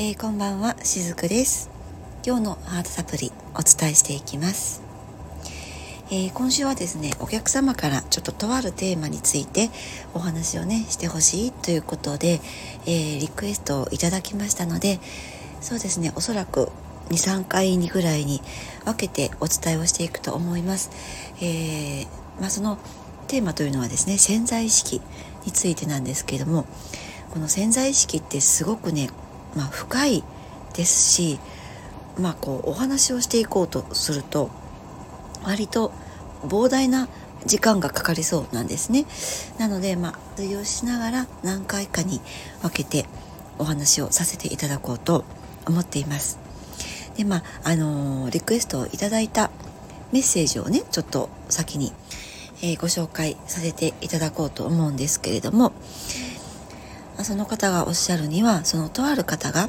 えー、こんばんはしずくです。今日のハートサプリお伝えしていきます、えー、今週はですねお客様からちょっととあるテーマについてお話をねしてほしいということで、えー、リクエストをいただきましたのでそうですねおそらく23回にぐらいに分けてお伝えをしていくと思います、えまあ、そのテーマというのはですね潜在意識についてなんですけれどもこの潜在意識ってすごくねまあ、深いですし、まあ、こうお話をしていこうとすると割と膨大な時間がかかりそうなんですね。なので、まあ、通用しながら何回かに分けてお話をさせていただこうと思っています。で、まあ、あのー、リクエストをいただいたメッセージをね、ちょっと先に、えー、ご紹介させていただこうと思うんですけれども、その方がおっしゃるにはそのとある方が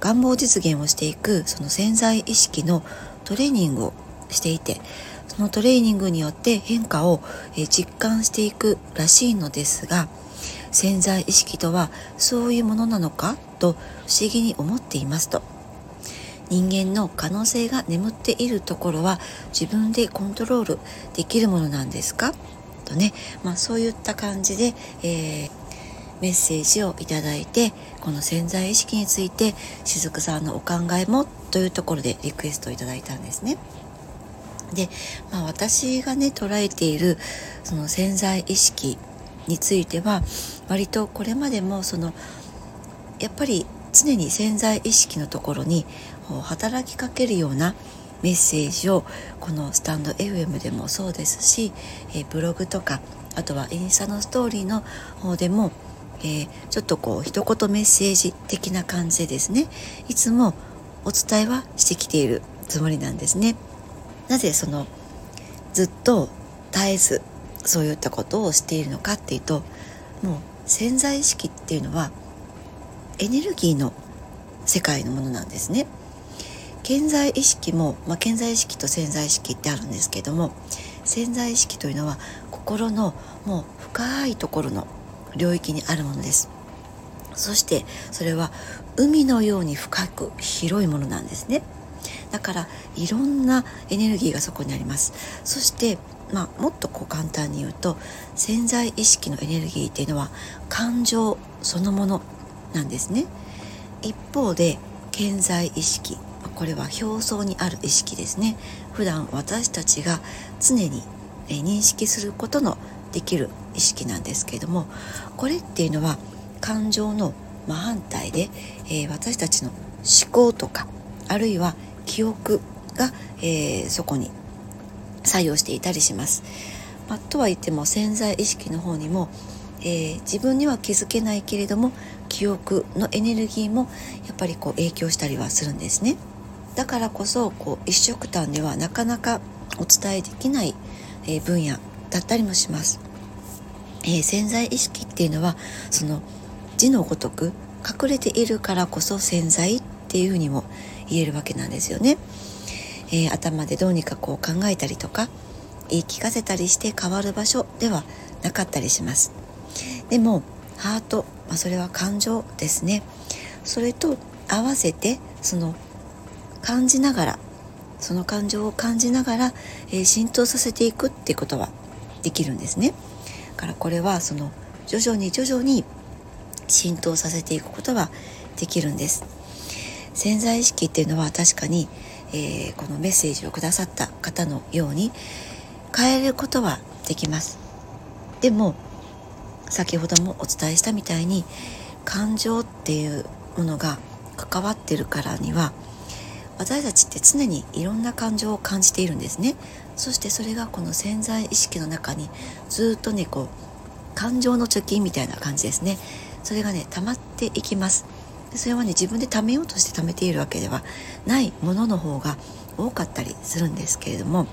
願望実現をしていくその潜在意識のトレーニングをしていてそのトレーニングによって変化を実感していくらしいのですが潜在意識とはそういうものなのかと不思議に思っていますと。人間の可能性が眠っているところは自分でコントロールできるものなんですか？とね、まあ、そういった感じで、えーメッセージをいただいてこの潜在意識についてしずくさんのお考えもというところでリクエストをいただいたんですね。で、まあ、私がね捉えているその潜在意識については割とこれまでもそのやっぱり常に潜在意識のところに働きかけるようなメッセージをこのスタンド FM でもそうですし、ブログとかあとはインスタのストーリーの方でもえー、ちょっとこう一言メッセージ的な感じでですねいつもお伝えはしてきているつもりなんですね。なぜそのずっと絶えずそういったことをしているのかっていうともう潜在意識っていうのはエネルギーの世界のものなんですね。潜在意識も、まあ、潜在意識と潜在意識ってあるんですけども潜在意識というのは心のもう深いところの領域にあるものです。そしてそれは海のように深く広いものなんですね。だからいろんなエネルギーがそこにあります。そしてまあ、もっとこう簡単に言うと潜在意識のエネルギーっていうのは感情そのものなんですね。一方で健在意識。これは表層にある意識ですね。普段私たちが常に認識することのできる意識なんですけれどもこれっていうのは感情の真反対で、えー、私たちの思考とかあるいは記憶が、えー、そこに作用していたりします。まあ、とは言っても潜在意識の方にも、えー、自分には気づけないけれども記憶のエネルギーもやっぱりこう影響したりはするんですね。だからこそこう一緒くたんではなかなかお伝えできない、え分野だったりもします。えー、潜在意識っていうのはその字のごとく隠れているからこそ潜在っていうふうにも言えるわけなんですよね。えー、頭でどうにかこう考えたりとか言い聞かせたりして変わる場所ではなかったりします。でもハート、まあ、それは感情ですね。それと合わせてその感じながらその感情を感じながら、えー、浸透させていくっていうことはできるんですね。からこれはその徐々に徐々に浸透させていくことはできるんです。潜在意識っていうのは確かに、えー、このメッセージをくださった方のように変えることはできます。でも先ほどもお伝えしたみたいに感情っていうものが関わってるからには私たちって常にいろんな感情を感じているんですね。そしてそれがこの潜在意識の中にずっとねこう感情の貯金みたいな感じですね。それがね溜まっていきます。それはね自分で貯めようとして貯めているわけではないものの方が多かったりするんですけれども。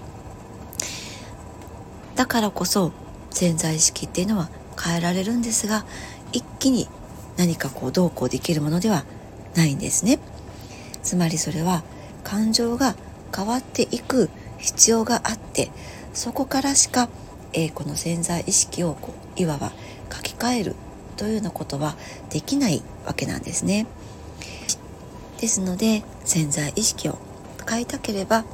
だからこそ潜在意識っていうのは変えられるんですが一気に何かこうどうこうできるものではないんですね。つまりそれは感情が変わっていく必要があってそこからしか、えー、この潜在意識をこういわば書き換えるというようなことはできないわけなんですね。ですので潜在意識を変えたければ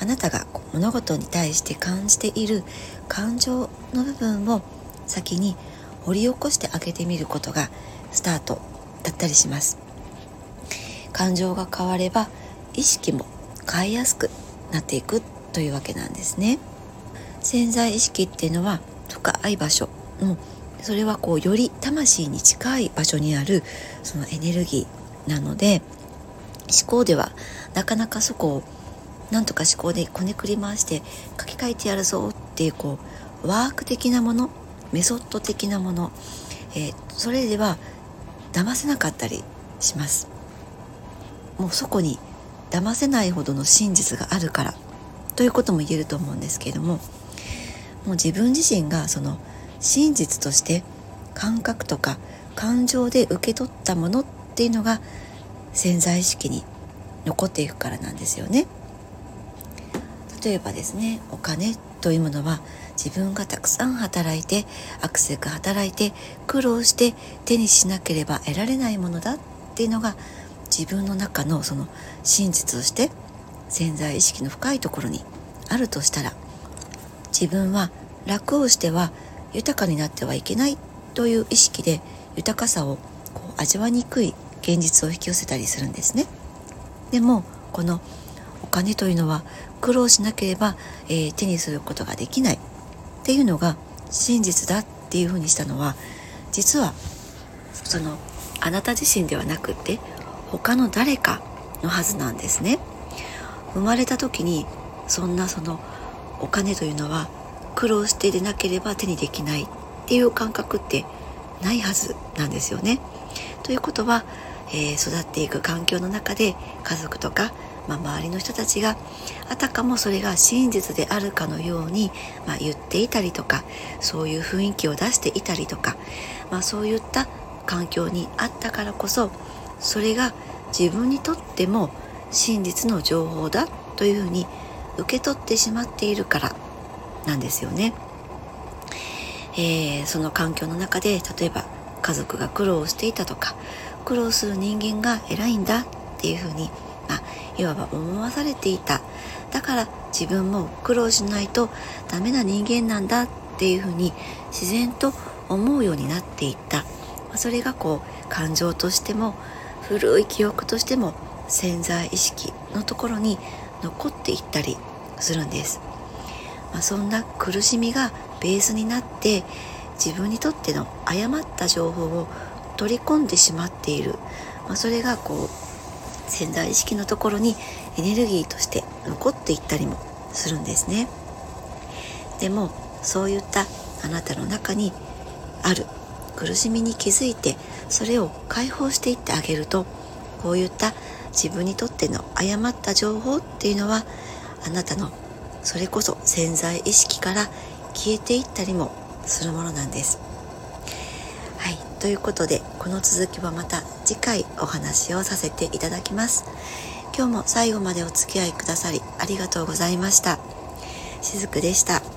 あなたが物事に対して感じている感情の部分を先に掘り起こしてあげてみることがスタートだったりします感情が変われば意識も変えやすくなっていくというわけなんですね。潜在意識っていうのは深い場所、うん、それはこうより魂に近い場所にあるそのエネルギーなので思考ではなかなかそこをなんとか思考でこねくり回して書き換えてやるぞっていうこうワーク的なものメソッド的なもの、えー、それでは騙せなかったりします。もうそこに騙せないほどの真実があるからということも言えると思うんですけれどももう自分自身がその真実として感覚とか感情で受け取ったものっていうのが潜在意識に残っていくからなんですよね。例えばですねお金というものは自分がたくさん働いてアクセク働いて苦労して手にしなければ得られないものだっていうのが自分の中のその真実として潜在意識の深いところにあるとしたら自分は楽をしては豊かになってはいけないという意識で豊かさをこう味わいにくい現実を引き寄せたりするんですね。でもこのお金というのは苦労しなければ、えー、手にすることができないっていうのが真実だっていうふうにしたのは実はそのあなた自身ではなくって他の誰かのはずなんですね生まれた時にそんなそのお金というのは苦労してでなければ手にできないっていう感覚ってないはずなんですよね。ということは、えー、育っていく環境の中で家族とか、まあ、周りの人たちがあたかもそれが真実であるかのように、まあ、言っていたりとかそういう雰囲気を出していたりとか、まあ、そういった環境にあったからこそそれが自分にとっても真実の情報だというふうに受け取ってしまっているからなんですよね。えー、その環境の中で例えば家族が苦労していたとか苦労する人間が偉いんだっていうふうに、まあ、いわば思わされていただから自分も苦労しないとダメな人間なんだっていうふうに自然と思うようになっていった、それがこう感情としても古い記憶としても潜在意識のところに残っていったりするんです。まあ、そんな苦しみがベースになって自分にとっての誤った情報を取り込んでしまっている、まあ、それがこう潜在意識のところにエネルギーとして残っていったりもするんですねでもそういったあなたの中にある苦しみに気づいてそれを解放していってあげるとこういった自分にとっての誤った情報っていうのはあなたのそれこそ潜在意識から消えていったりもするものなんです。はい、ということでこの続きはまた次回お話をさせていただきます。今日も最後までお付き合いくださりありがとうございました。しずくでした。